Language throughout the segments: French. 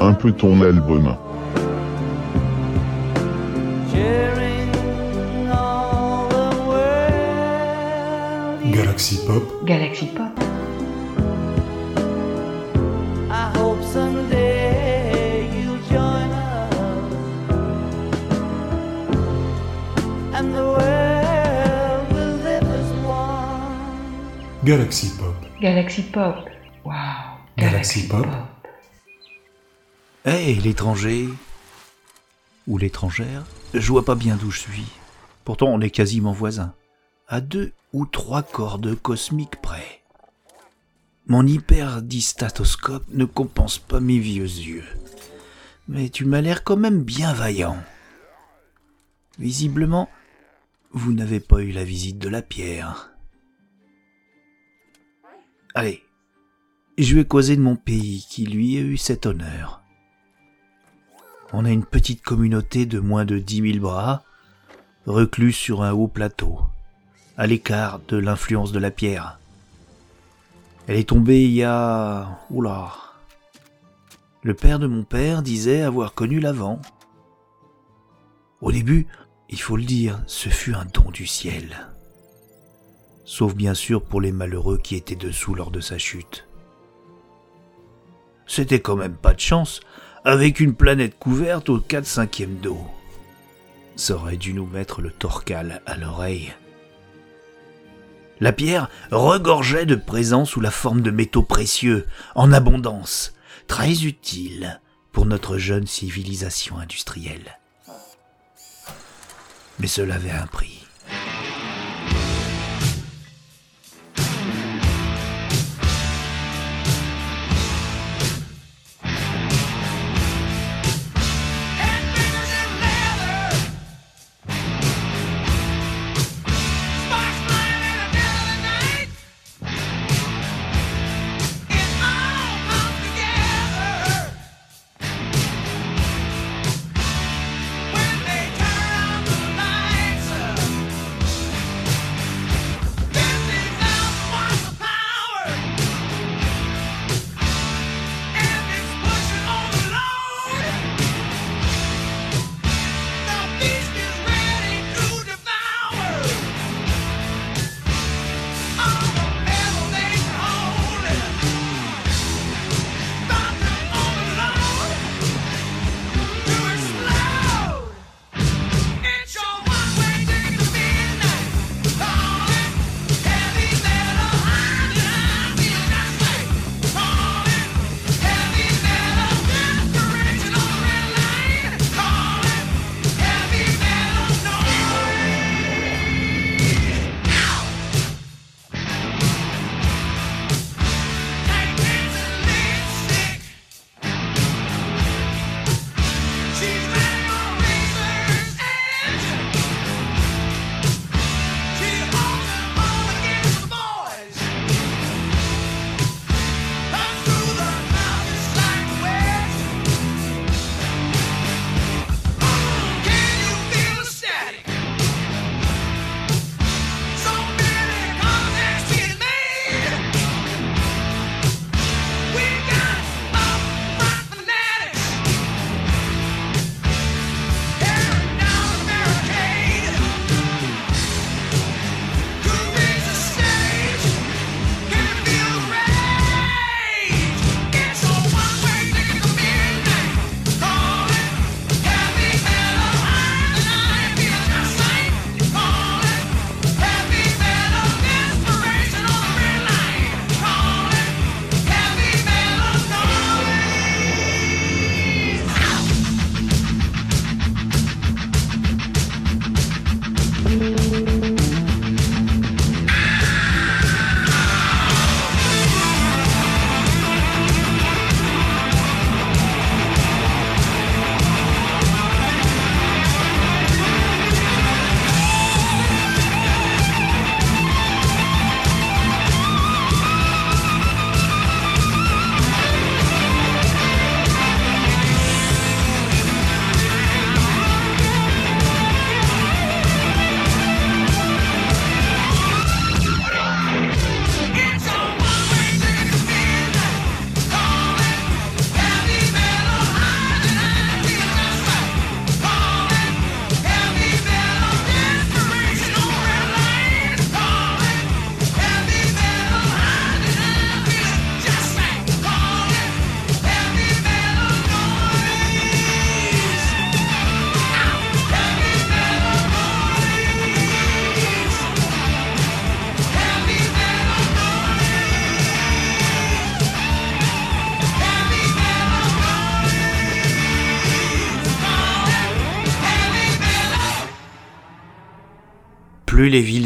Un peu ton album. Galaxy Pop. Galaxy Pop. Galaxy Pop. Galaxy Pop. Pop. Hé, l'étranger Ou l'étrangère Je vois pas bien d'où je suis. Pourtant, on est quasiment voisins. À deux ou trois cordes cosmiques près. Mon hyperdistatoscope ne compense pas mes vieux yeux. Mais tu m'as l'air quand même bien vaillant. Visiblement, vous n'avez pas eu la visite de la pierre. Allez, je vais causer de mon pays qui lui a eu cet honneur. On a une petite communauté de moins de dix mille bras, reclus sur un haut plateau, à l'écart de l'influence de la pierre. Elle est tombée il y a... Oula. Le père de mon père disait avoir connu l'avant. Au début, il faut le dire, ce fut un don du ciel. Sauf bien sûr pour les malheureux qui étaient dessous lors de sa chute. C'était quand même pas de chance, avec une planète couverte au 4 cinquième d'eau. Ça aurait dû nous mettre le torcal à l'oreille. La pierre regorgeait de présents sous la forme de métaux précieux, en abondance, très utiles pour notre jeune civilisation industrielle. Mais cela avait un prix.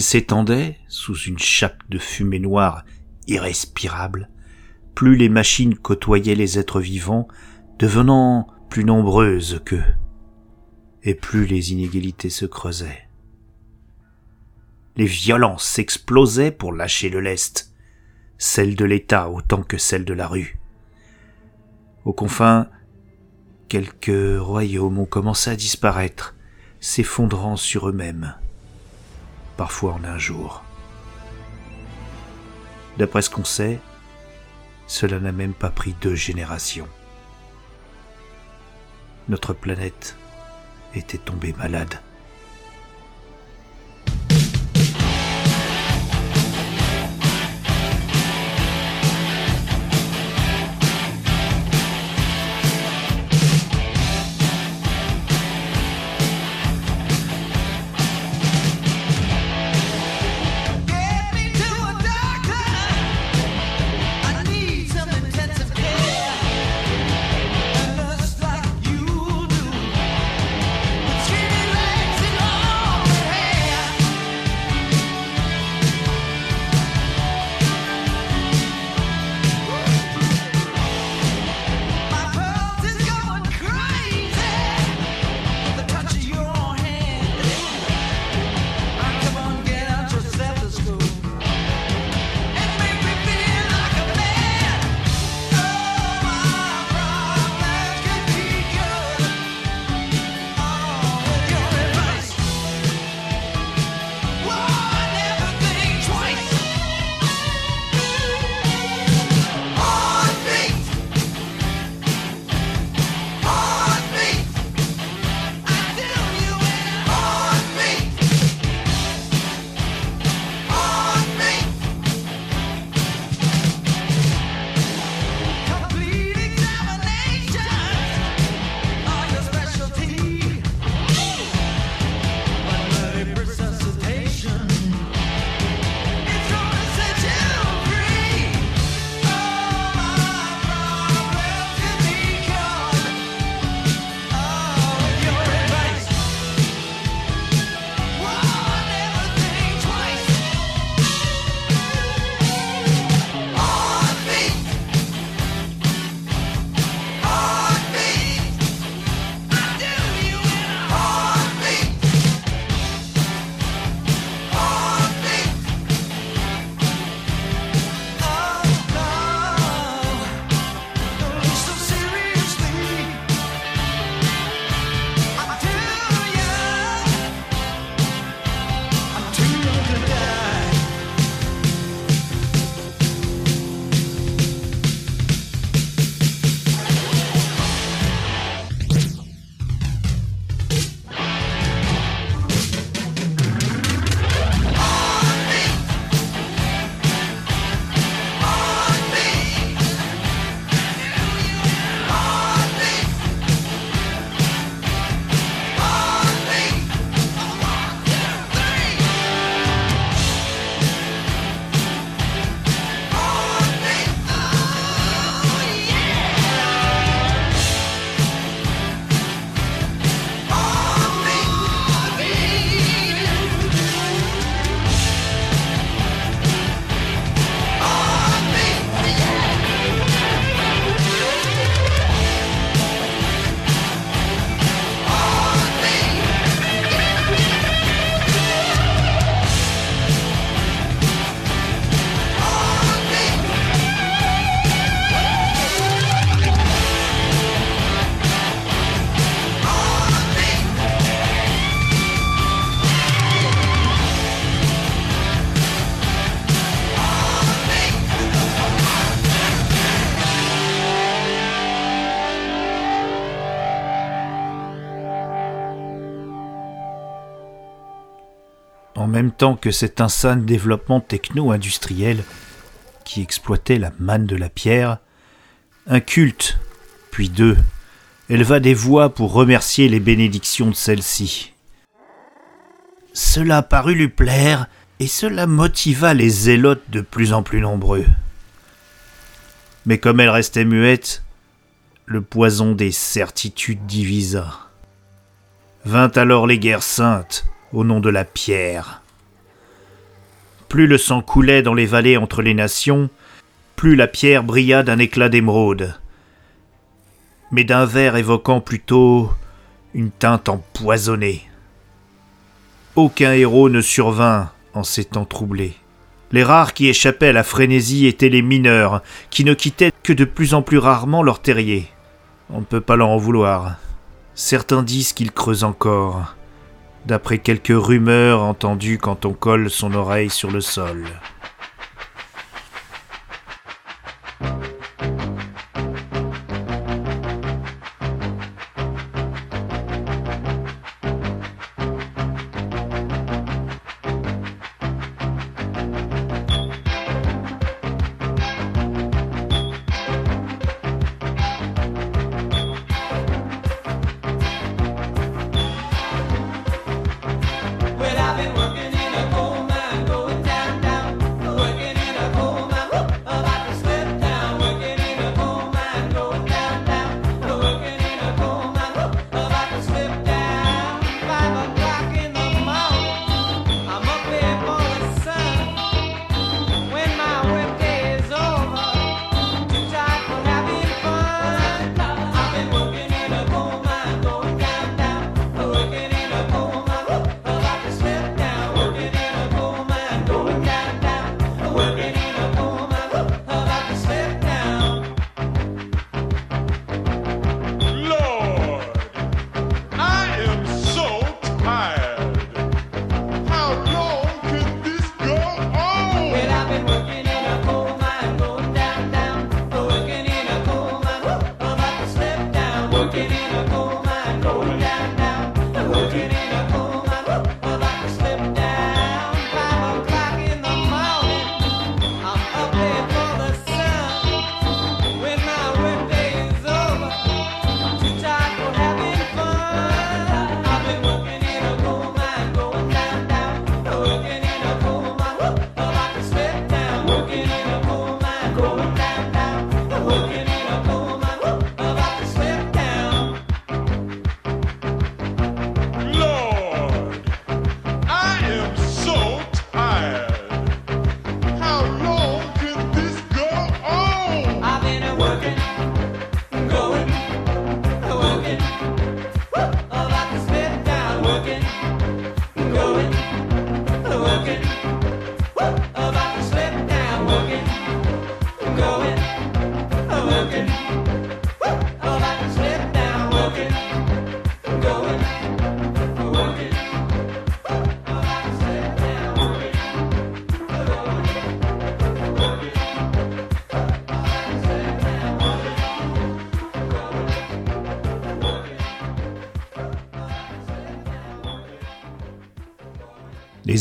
S'étendaient, sous une chape de fumée noire irrespirable, plus les machines côtoyaient les êtres vivants, devenant plus nombreuses qu'eux, et plus les inégalités se creusaient. Les violences s'explosaient pour lâcher le lest, celle de l'État autant que celle de la rue. Aux confins, quelques royaumes ont commencé à disparaître, s'effondrant sur eux-mêmes, parfois en un jour. D'après ce qu'on sait, cela n'a même pas pris deux générations. Notre planète était tombée malade. Temps que cet insane développement techno-industriel qui exploitait la manne de la pierre, un culte, puis deux, éleva des voix pour remercier les bénédictions de celle-ci. Cela parut lui plaire, et cela motiva les zélotes de plus en plus nombreux. Mais comme elle restait muette, le poison des certitudes divisa. Vint alors les guerres saintes au nom de la pierre. Plus le sang coulait dans les vallées entre les nations, plus la pierre brilla d'un éclat d'émeraude, mais d'un vert évoquant plutôt une teinte empoisonnée. Aucun héros ne survint en ces temps troublés. Les rares qui échappaient à la frénésie étaient les mineurs, qui ne quittaient que de plus en plus rarement leur terrier. On ne peut pas leur en vouloir. Certains disent qu'ils creusent encore, d'après quelques rumeurs entendues quand on colle son oreille sur le sol.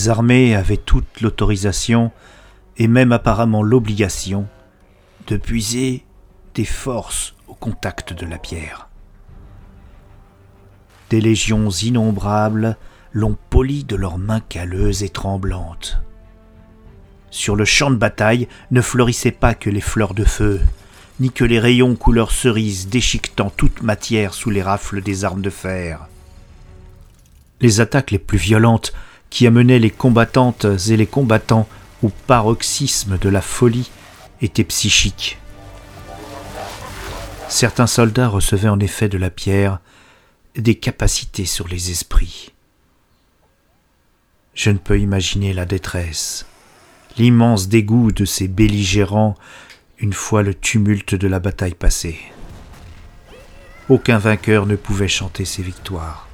Armées avaient toute l'autorisation, et même apparemment l'obligation, de puiser des forces au contact de la pierre. Des légions innombrables l'ont poli de leurs mains calleuses et tremblantes. Sur le champ de bataille ne fleurissaient pas que les fleurs de feu, ni que les rayons couleur cerise déchiquetant toute matière sous les rafles des armes de fer. Les attaques les plus violentes qui amenaient les combattantes et les combattants au paroxysme de la folie étaient psychiques. Certains soldats recevaient en effet de la pierre des capacités sur les esprits. Je ne peux imaginer la détresse, l'immense dégoût de ces belligérants une fois le tumulte de la bataille passé. Aucun vainqueur ne pouvait chanter ses victoires.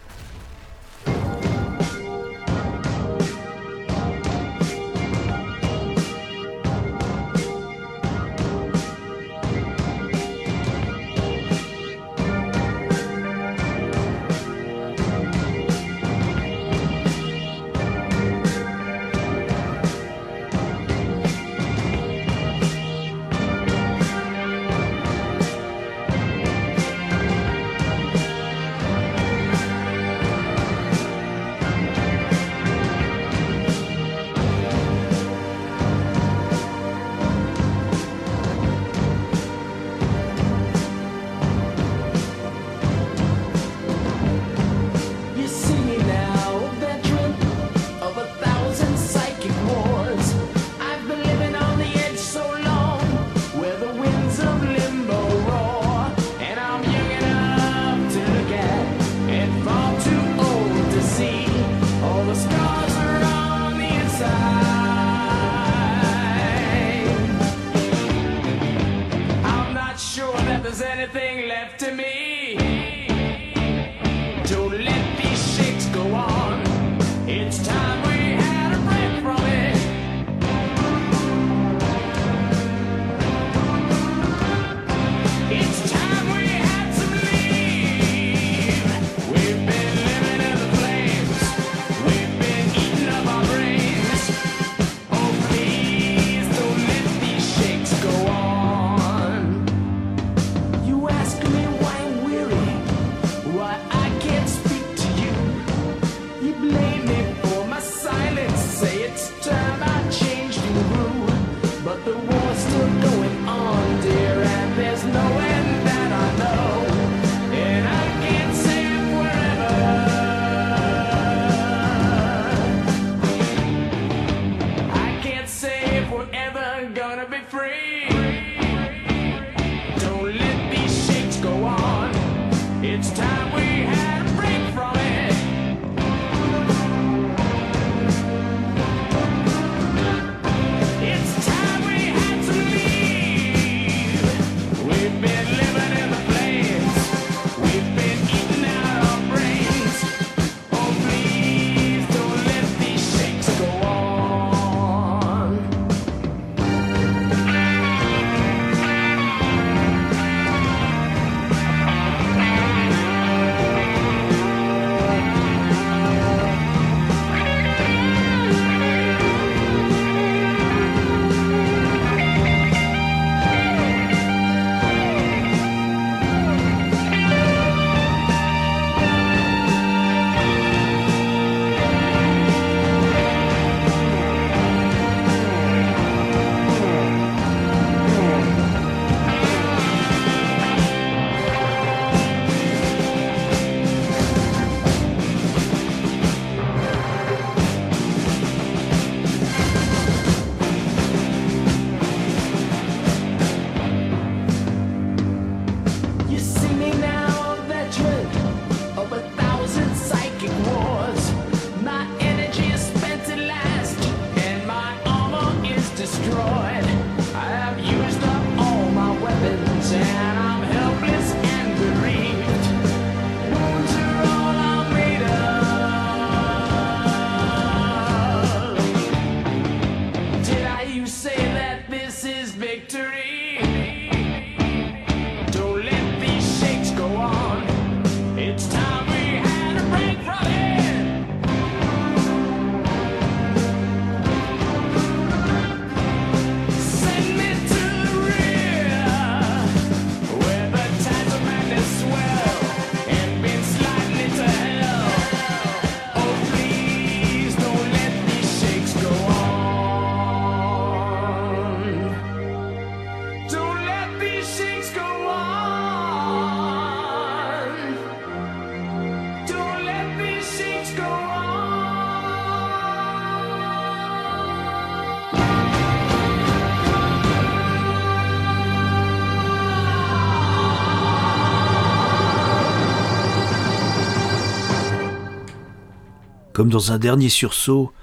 comme dans un dernier sursaut,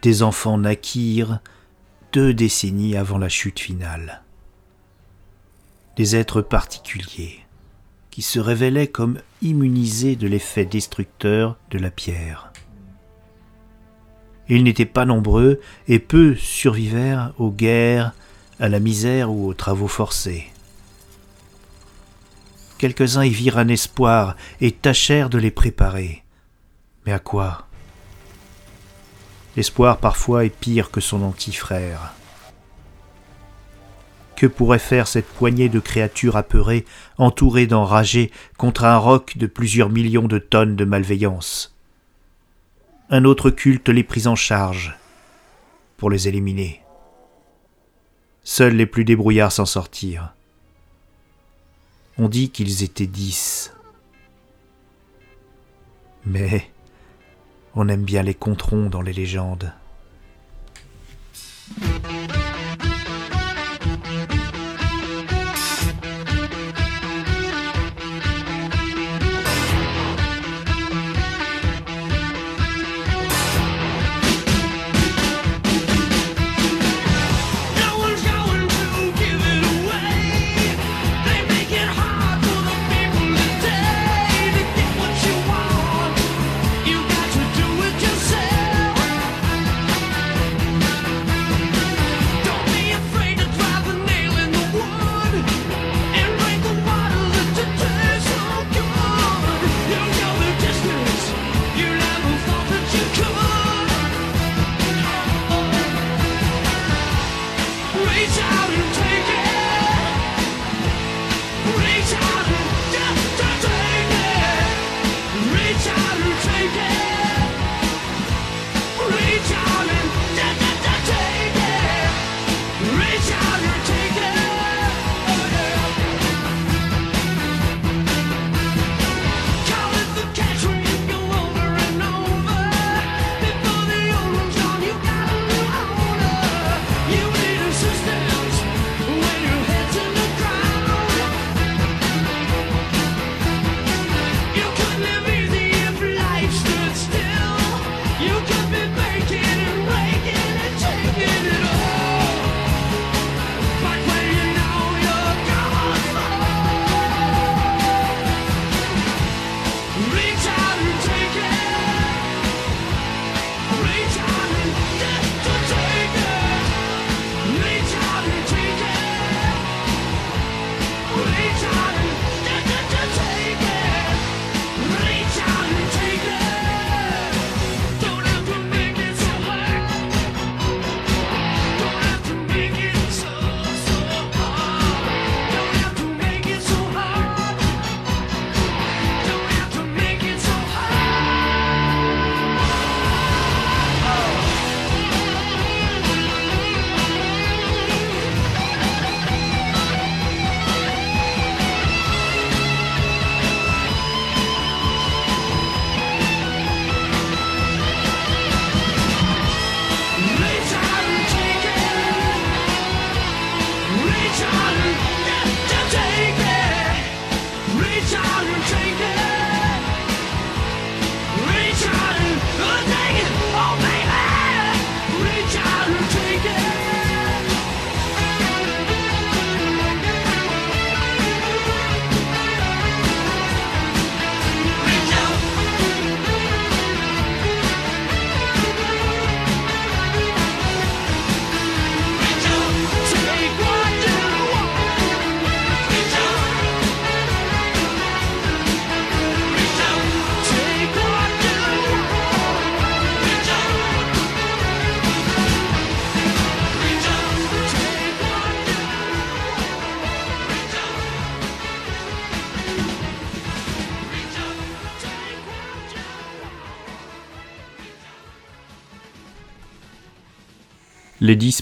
des enfants naquirent deux décennies avant la chute finale. Des êtres particuliers, qui se révélaient comme immunisés de l'effet destructeur de la pierre. Ils n'étaient pas nombreux et peu survivèrent aux guerres, à la misère ou aux travaux forcés. Quelques-uns y virent un espoir et tâchèrent de les préparer. Mais à quoi L'espoir parfois est pire que son antifrère. Que pourrait faire cette poignée de créatures apeurées, entourées d'enragés, contre un roc de plusieurs millions de tonnes de malveillance? Un autre culte les prit en charge pour les éliminer. Seuls les plus débrouillards s'en sortirent. On dit qu'ils étaient dix. Mais on aime bien les controns dans les légendes.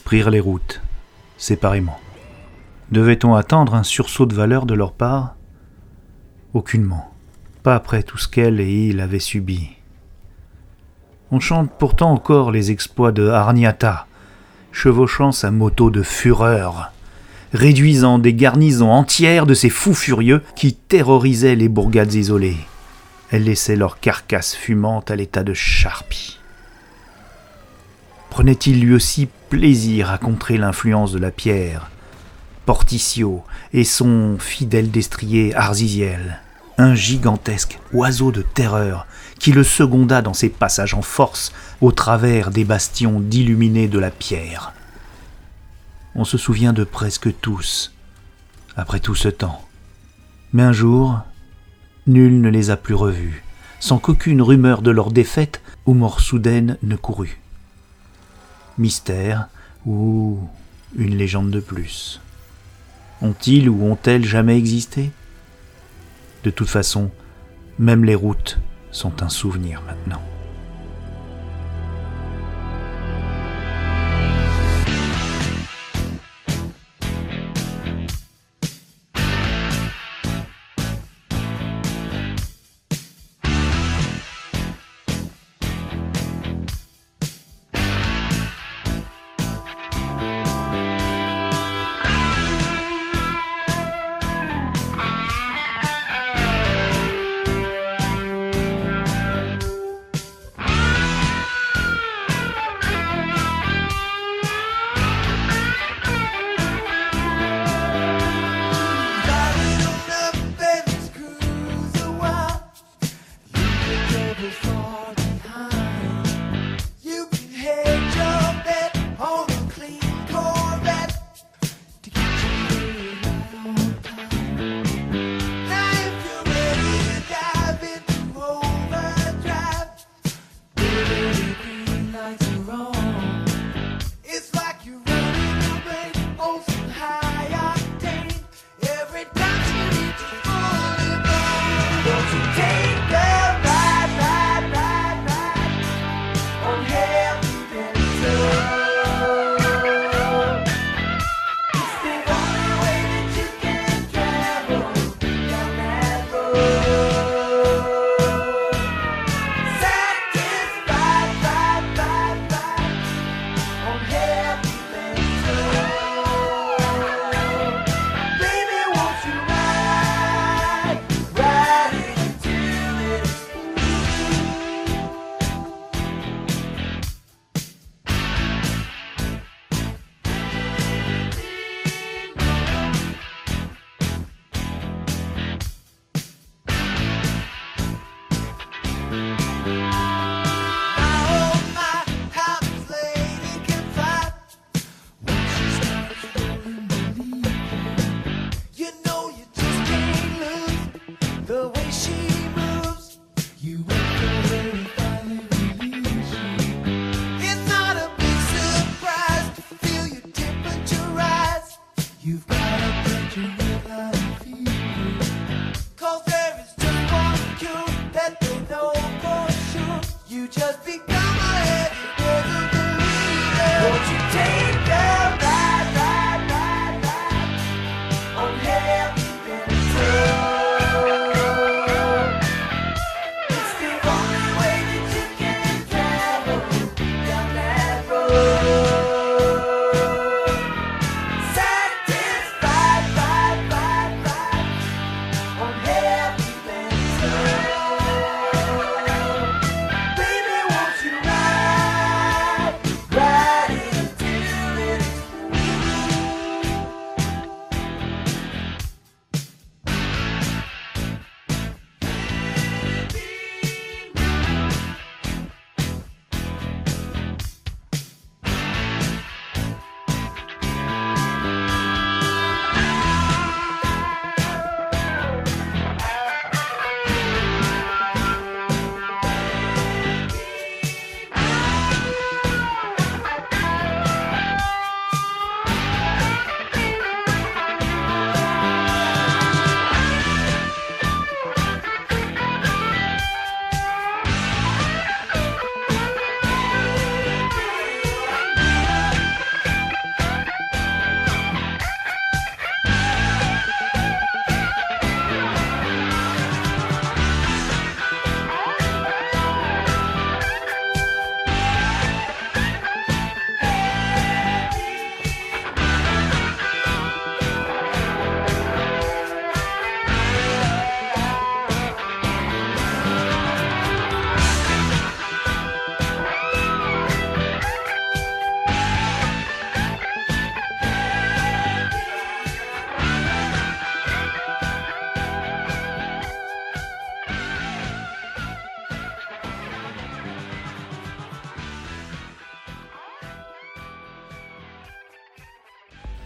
Prirent les routes, séparément. Devait-on attendre un sursaut de valeur de leur part? Aucunement. Pas après tout ce qu'elle et il avaient subi. On chante pourtant encore les exploits de Harniata, chevauchant sa moto de fureur, réduisant des garnisons entières de ces fous furieux qui terrorisaient les bourgades isolées. Elles laissaient leurs carcasses fumantes à l'état de charpie. Prenait-il lui aussi plaisir à contrer l'influence de la pierre, Porticio et son fidèle destrier Arziziel, un gigantesque oiseau de terreur qui le seconda dans ses passages en force au travers des bastions d'illuminés de la pierre. On se souvient de presque tous, après tout ce temps. Mais un jour, nul ne les a plus revus, sans qu'aucune rumeur de leur défaite ou mort soudaine ne courût. Mystère ou une légende de plus. Ont-ils ou ont-elles jamais existé? De toute façon, même les routes sont un souvenir maintenant.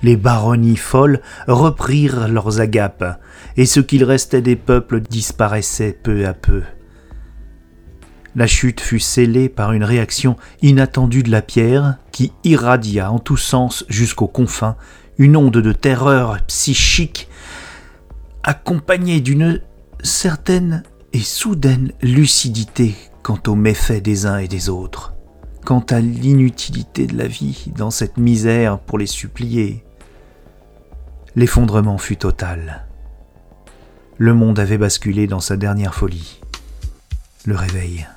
Les baronnies folles reprirent leurs agapes, et ce qu'il restait des peuples disparaissait peu à peu. La chute fut scellée par une réaction inattendue de la pierre qui irradia en tous sens jusqu'aux confins une onde de terreur psychique accompagnée d'une certaine et soudaine lucidité quant aux méfaits des uns et des autres, quant à l'inutilité de la vie dans cette misère pour les supplier. L'effondrement fut total. Le monde avait basculé dans sa dernière folie. Le réveil.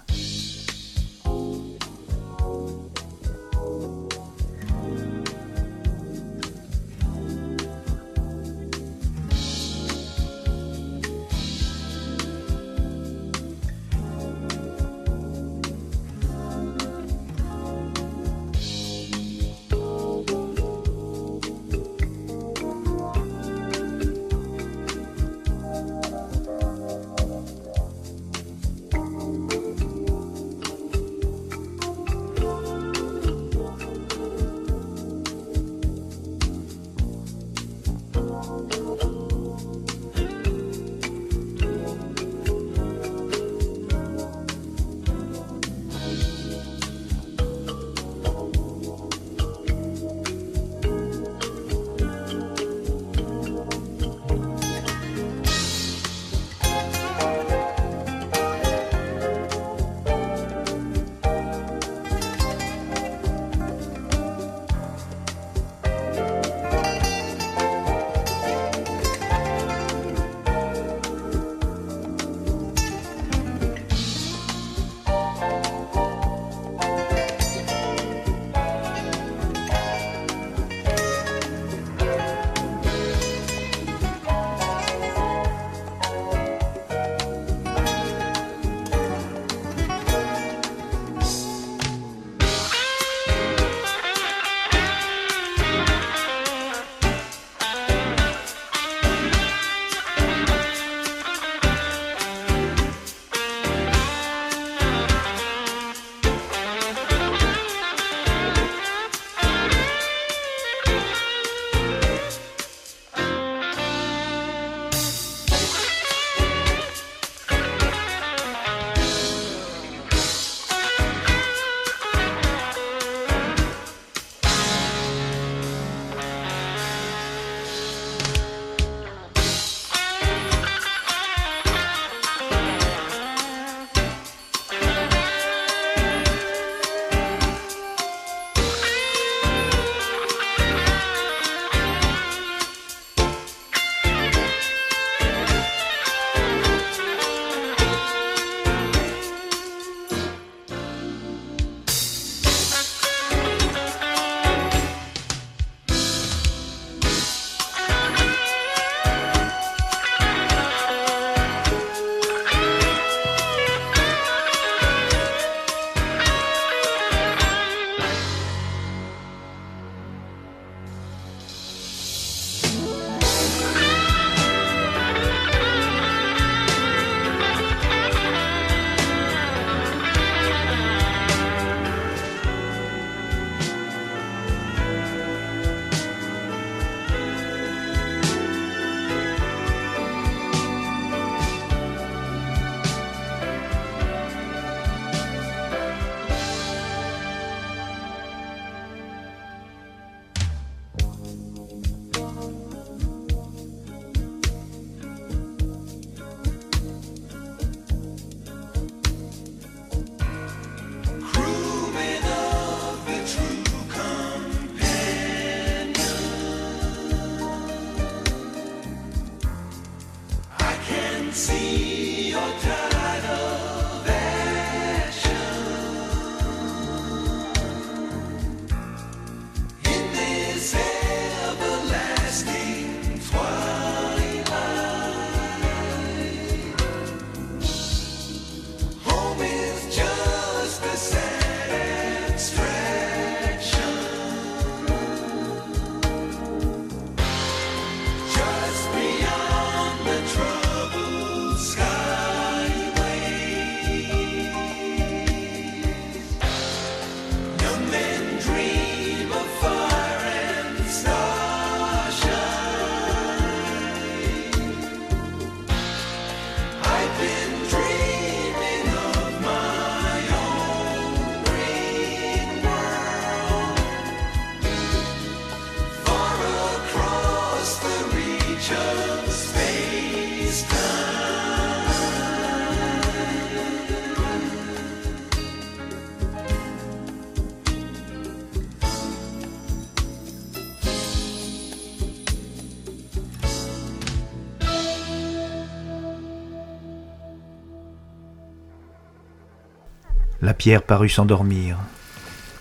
La pierre parut s'endormir.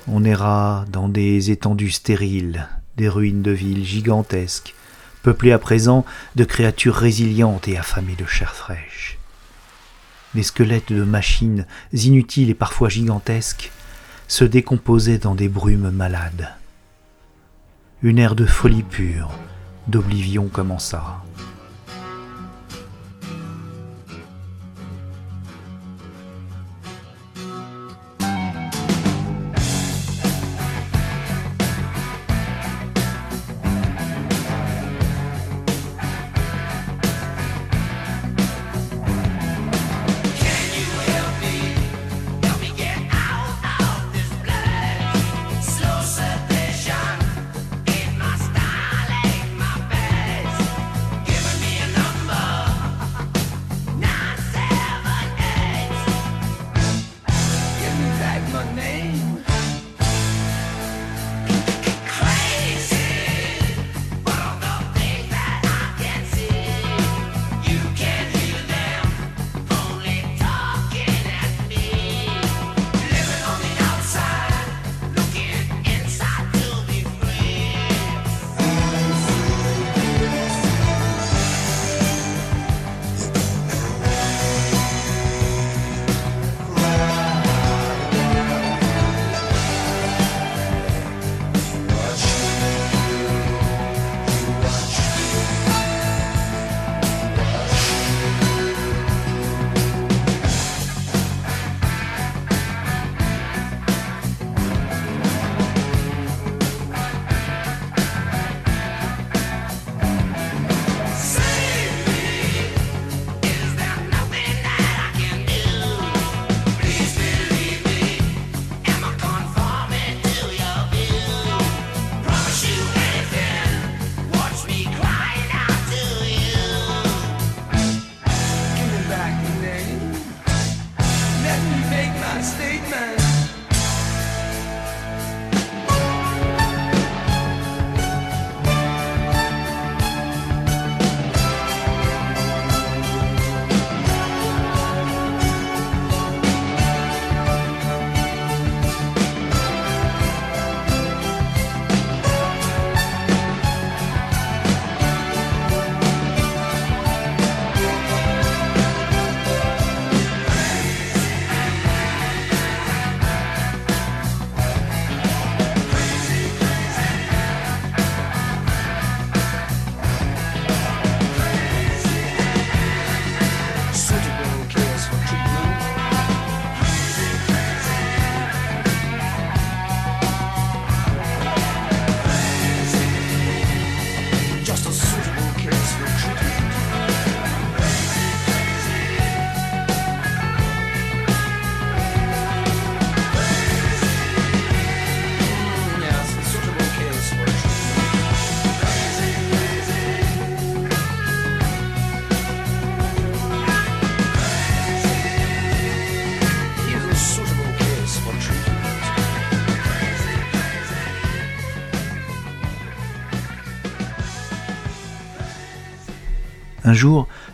On erra dans des étendues stériles, des ruines de villes gigantesques, peuplées à présent de créatures résilientes et affamées de chair fraîche. Les squelettes de machines inutiles et parfois gigantesques se décomposaient dans des brumes malades. Une ère de folie pure, d'oblivion commença. stay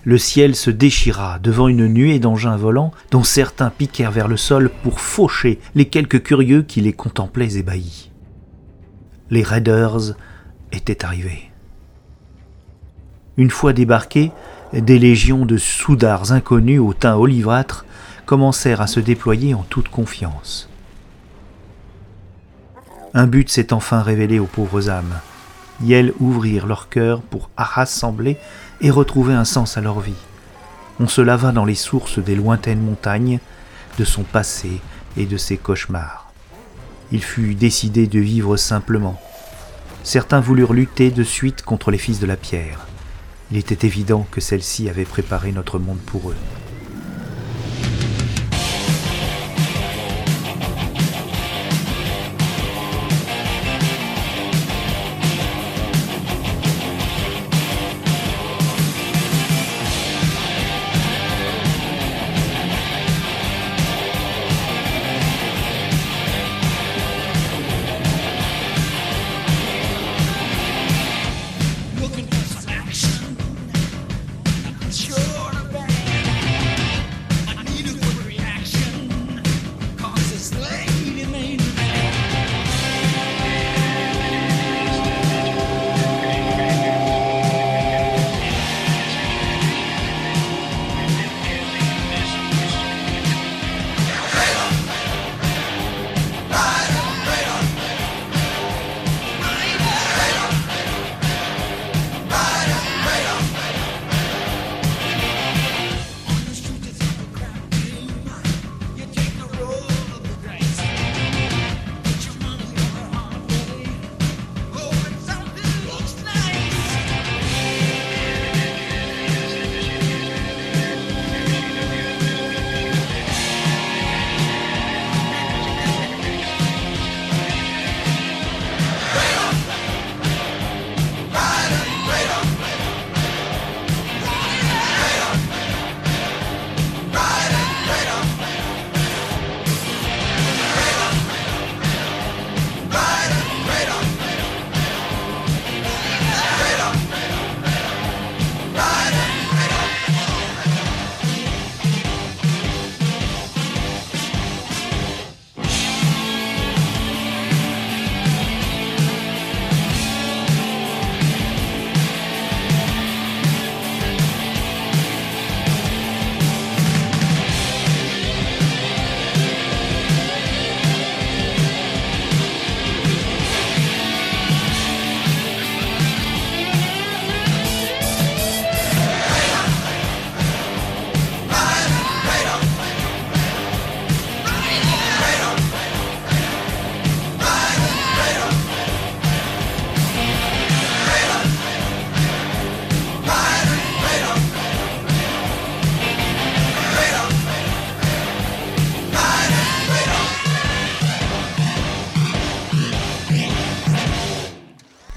le ciel se déchira devant une nuée d'engins volants dont certains piquèrent vers le sol pour faucher les quelques curieux qui les contemplaient ébahis. Les raiders étaient arrivés. Une fois débarqués, des légions de soudards inconnus au teint olivâtre commencèrent à se déployer en toute confiance. Un but s'est enfin révélé aux pauvres âmes. Elles ouvrirent leur cœur pour rassembler et retrouver un sens à leur vie. On se lava dans les sources des lointaines montagnes, de son passé et de ses cauchemars. Il fut décidé de vivre simplement. Certains voulurent lutter de suite contre les fils de la pierre. Il était évident que celle-ci avait préparé notre monde pour eux.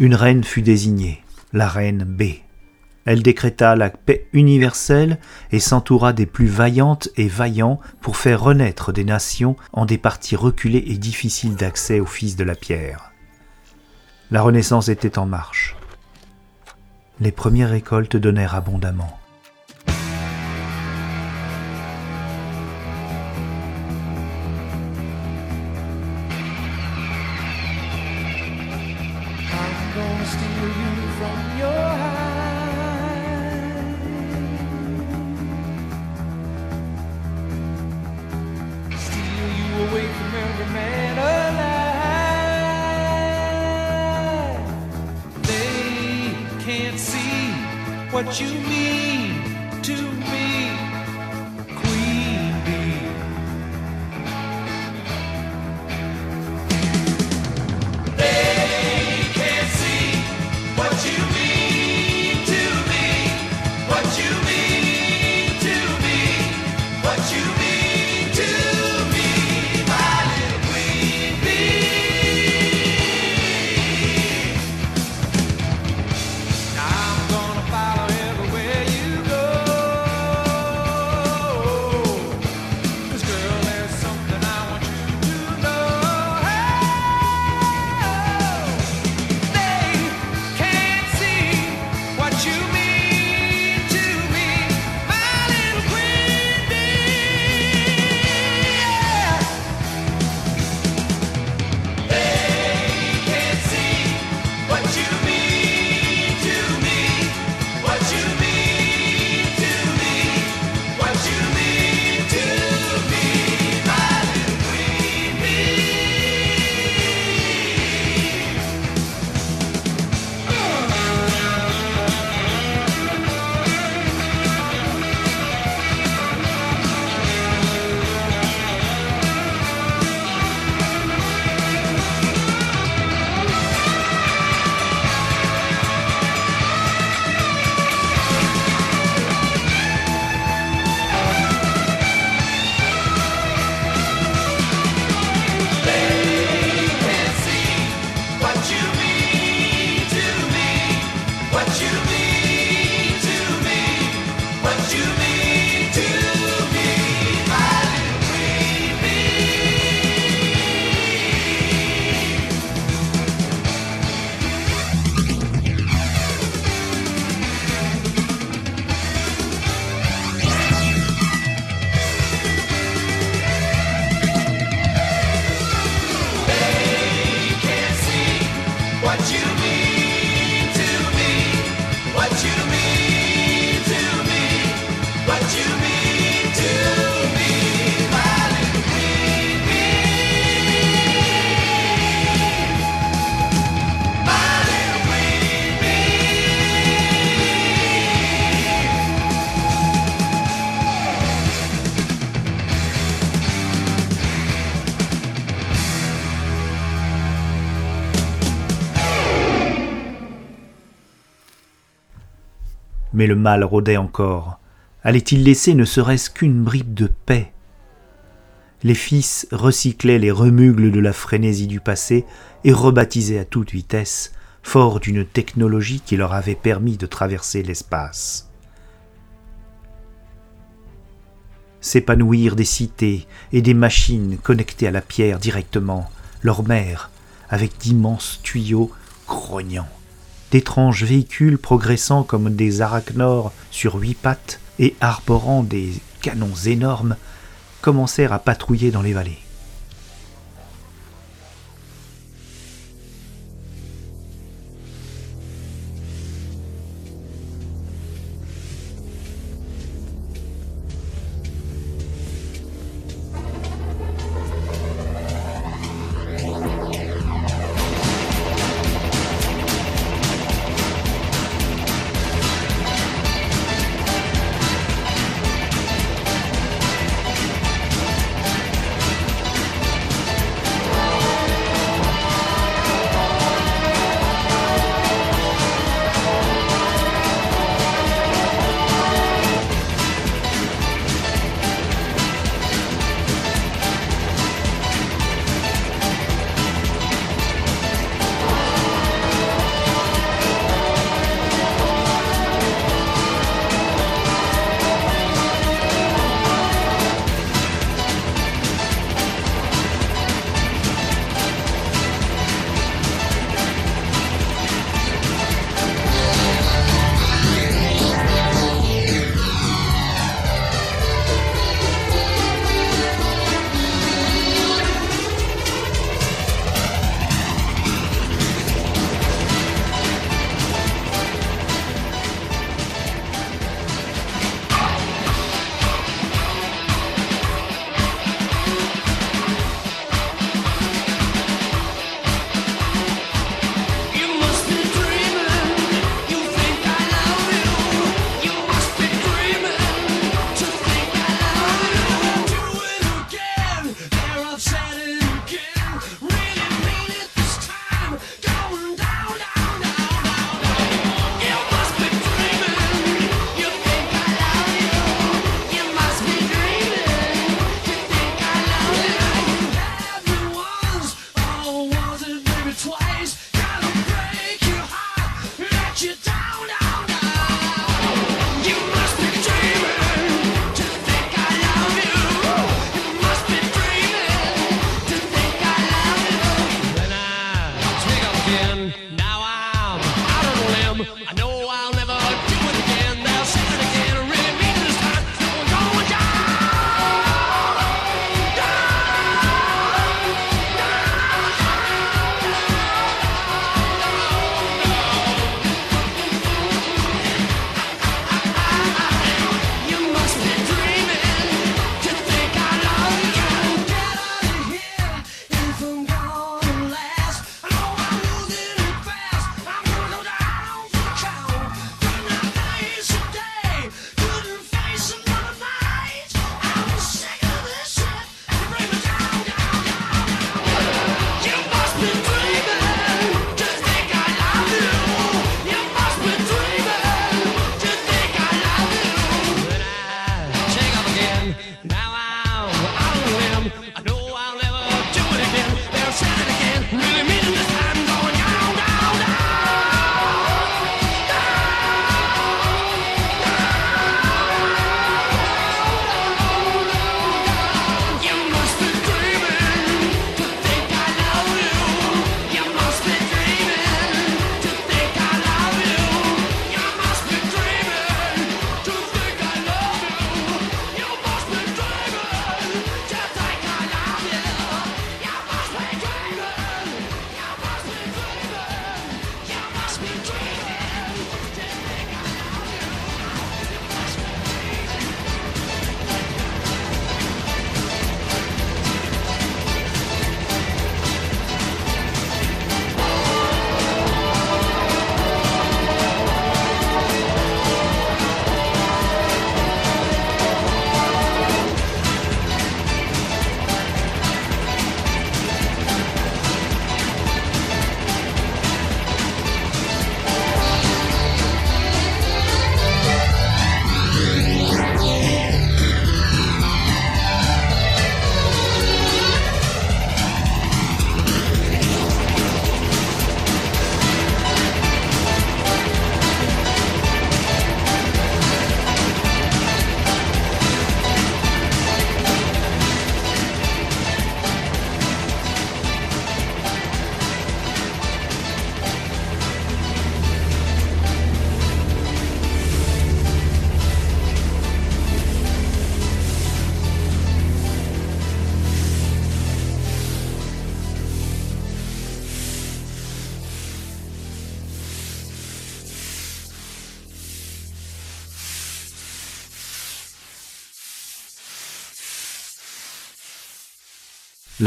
Une reine fut désignée, la reine B. Elle décréta la paix universelle et s'entoura des plus vaillantes et vaillants pour faire renaître des nations en des parties reculées et difficiles d'accès au Fils de la pierre. La Renaissance était en marche. Les premières récoltes donnèrent abondamment. Mais le mal rôdait encore. Allait-il laisser ne serait-ce qu'une bribe de paix? Les fils recyclaient les remugles de la frénésie du passé et rebaptisaient à toute vitesse, forts d'une technologie qui leur avait permis de traverser l'espace. S'épanouir des cités et des machines connectées à la pierre directement, leur mère, avec d'immenses tuyaux grognants d'étranges véhicules progressant comme des arachnores sur huit pattes et arborant des canons énormes commencèrent à patrouiller dans les vallées.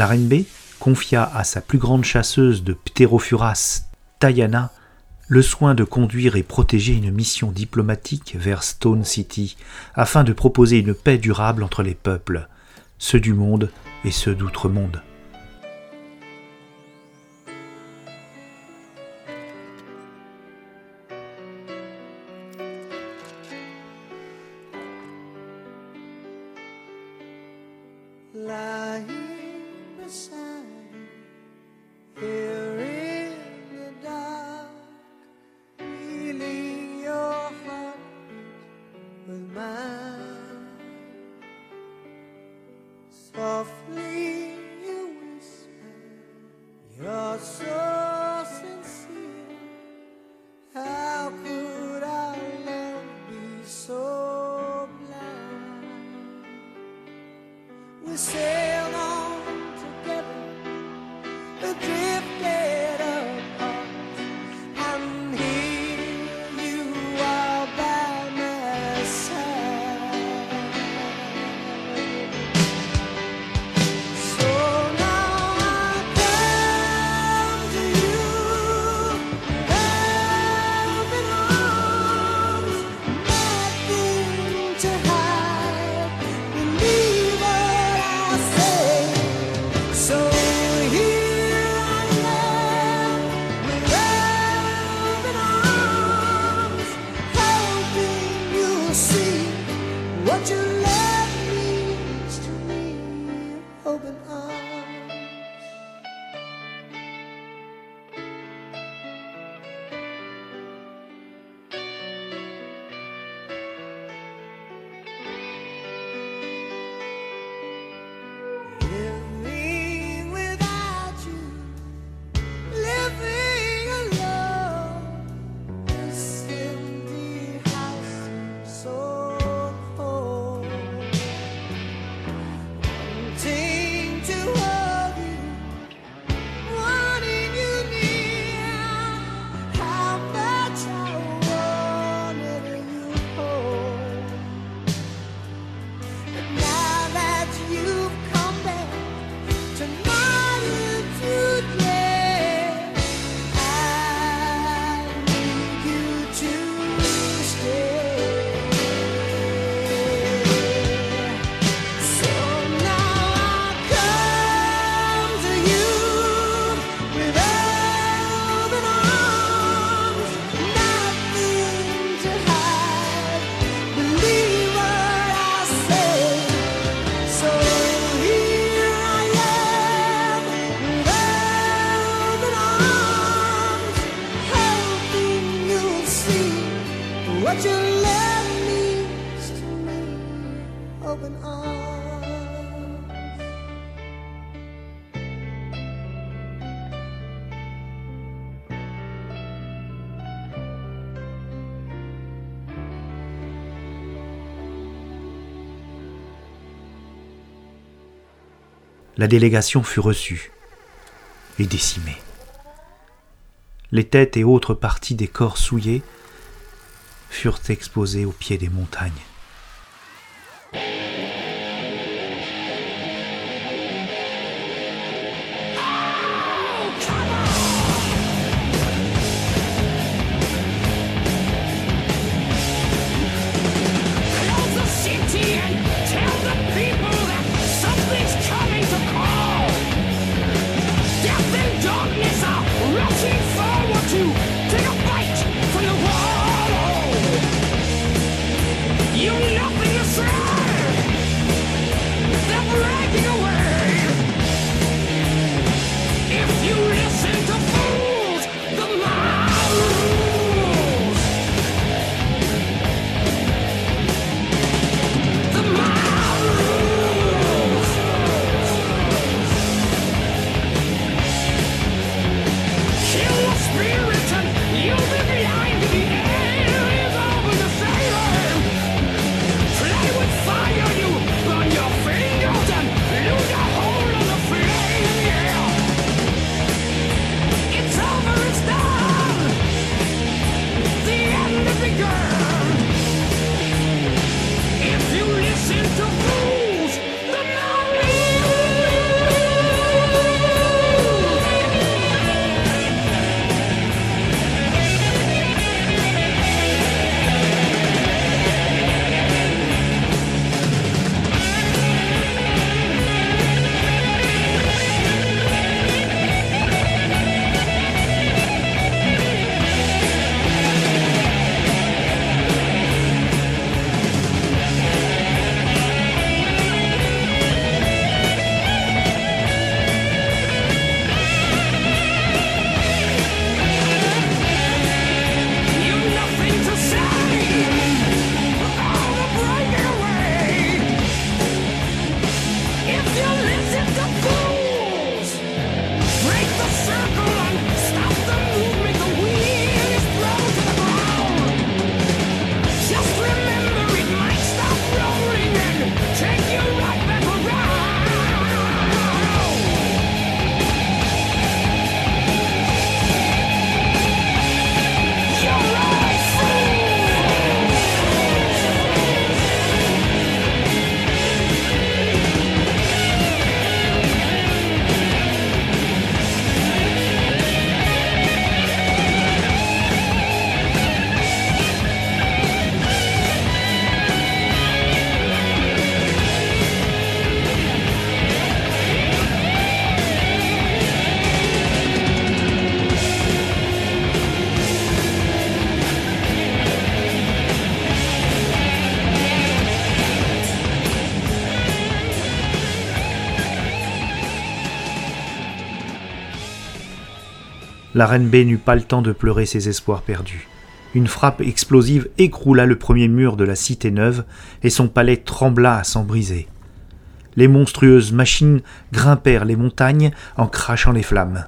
la confia à sa plus grande chasseuse de Pterophuras, Tayana, le soin de conduire et protéger une mission diplomatique vers Stone City, afin de proposer une paix durable entre les peuples, ceux du monde et ceux d'outre-monde. la délégation fut reçue et décimée. Les têtes et autres parties des corps souillés furent exposées au pied des montagnes. La reine B n'eut pas le temps de pleurer ses espoirs perdus. Une frappe explosive écroula le premier mur de la cité neuve et son palais trembla à s'en briser. Les monstrueuses machines grimpèrent les montagnes en crachant les flammes.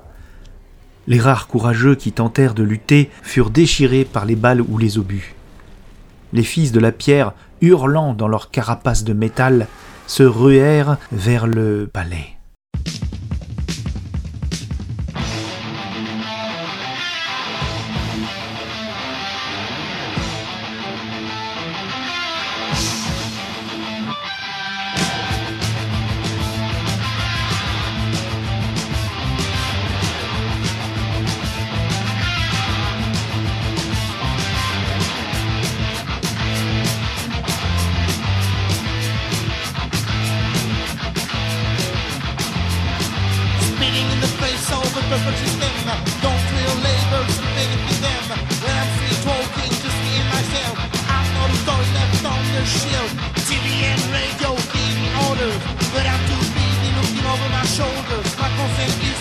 Les rares courageux qui tentèrent de lutter furent déchirés par les balles ou les obus. Les fils de la pierre, hurlant dans leurs carapaces de métal, se ruèrent vers le palais. I'll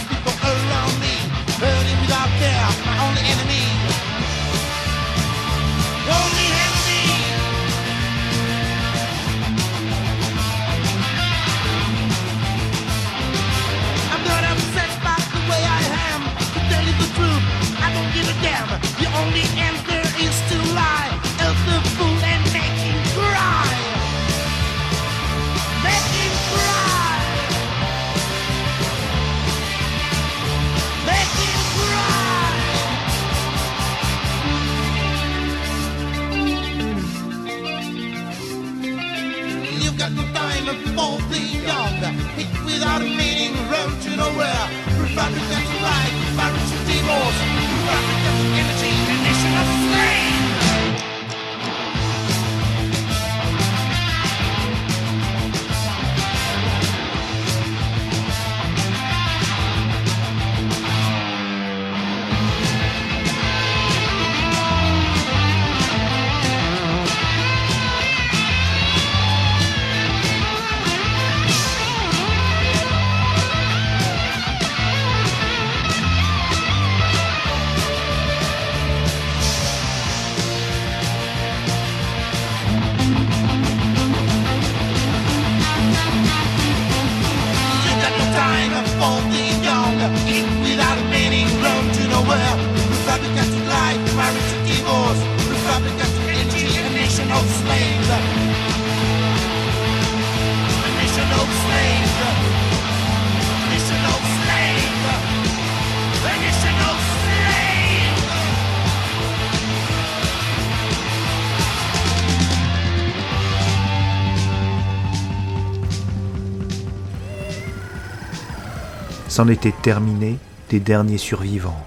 C'en était terminé des derniers survivants,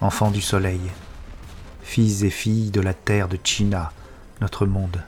enfants du soleil, fils et filles de la terre de China, notre monde.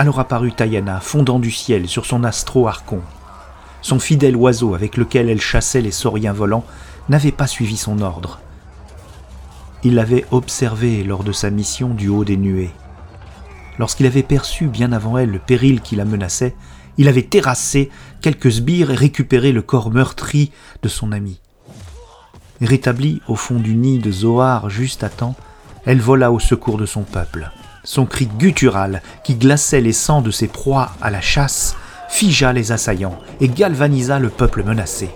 Alors apparut Tayana, fondant du ciel sur son astro archon. Son fidèle oiseau avec lequel elle chassait les sauriens volants n'avait pas suivi son ordre. Il l'avait observé lors de sa mission du haut des nuées. Lorsqu'il avait perçu bien avant elle le péril qui la menaçait, il avait terrassé quelques sbires et récupéré le corps meurtri de son ami. Rétablie au fond du nid de Zohar juste à temps, elle vola au secours de son peuple. Son cri guttural, qui glaçait les sangs de ses proies à la chasse, figea les assaillants et galvanisa le peuple menacé.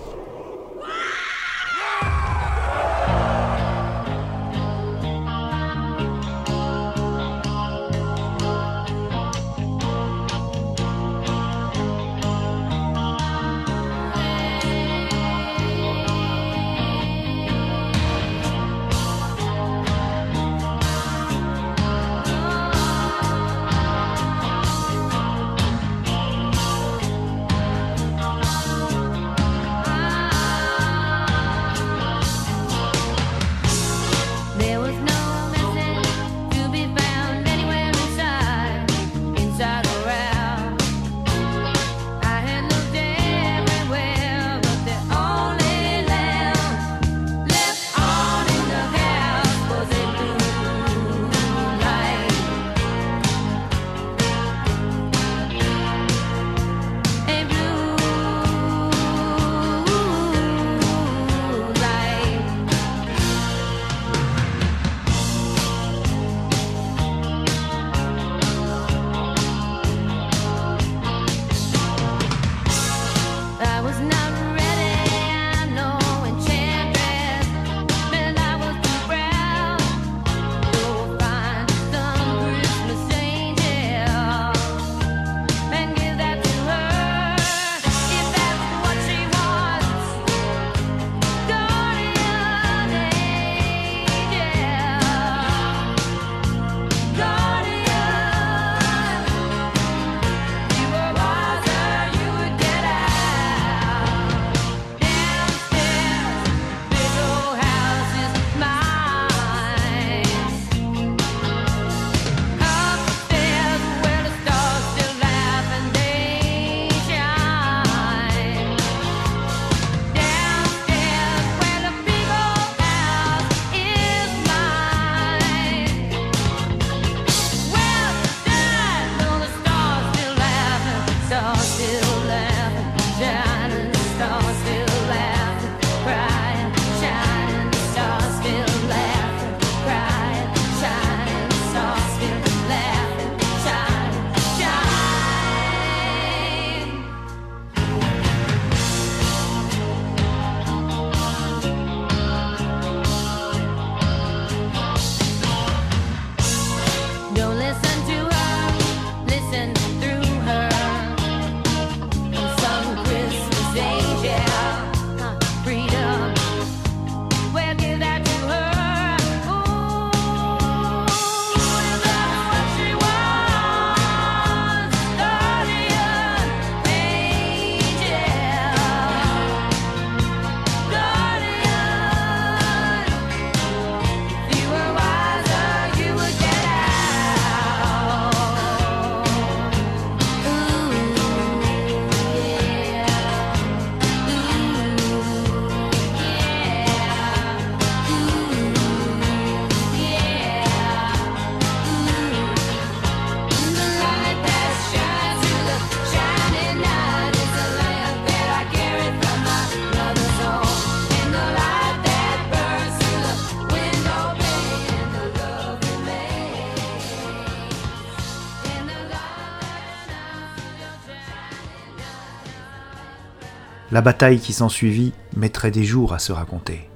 La bataille qui s'ensuivit mettrait des jours à se raconter.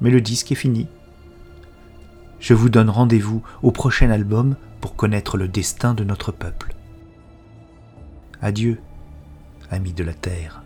Mais le disque est fini. Je vous donne rendez-vous au prochain album pour connaître le destin de notre peuple. Adieu, amis de la Terre.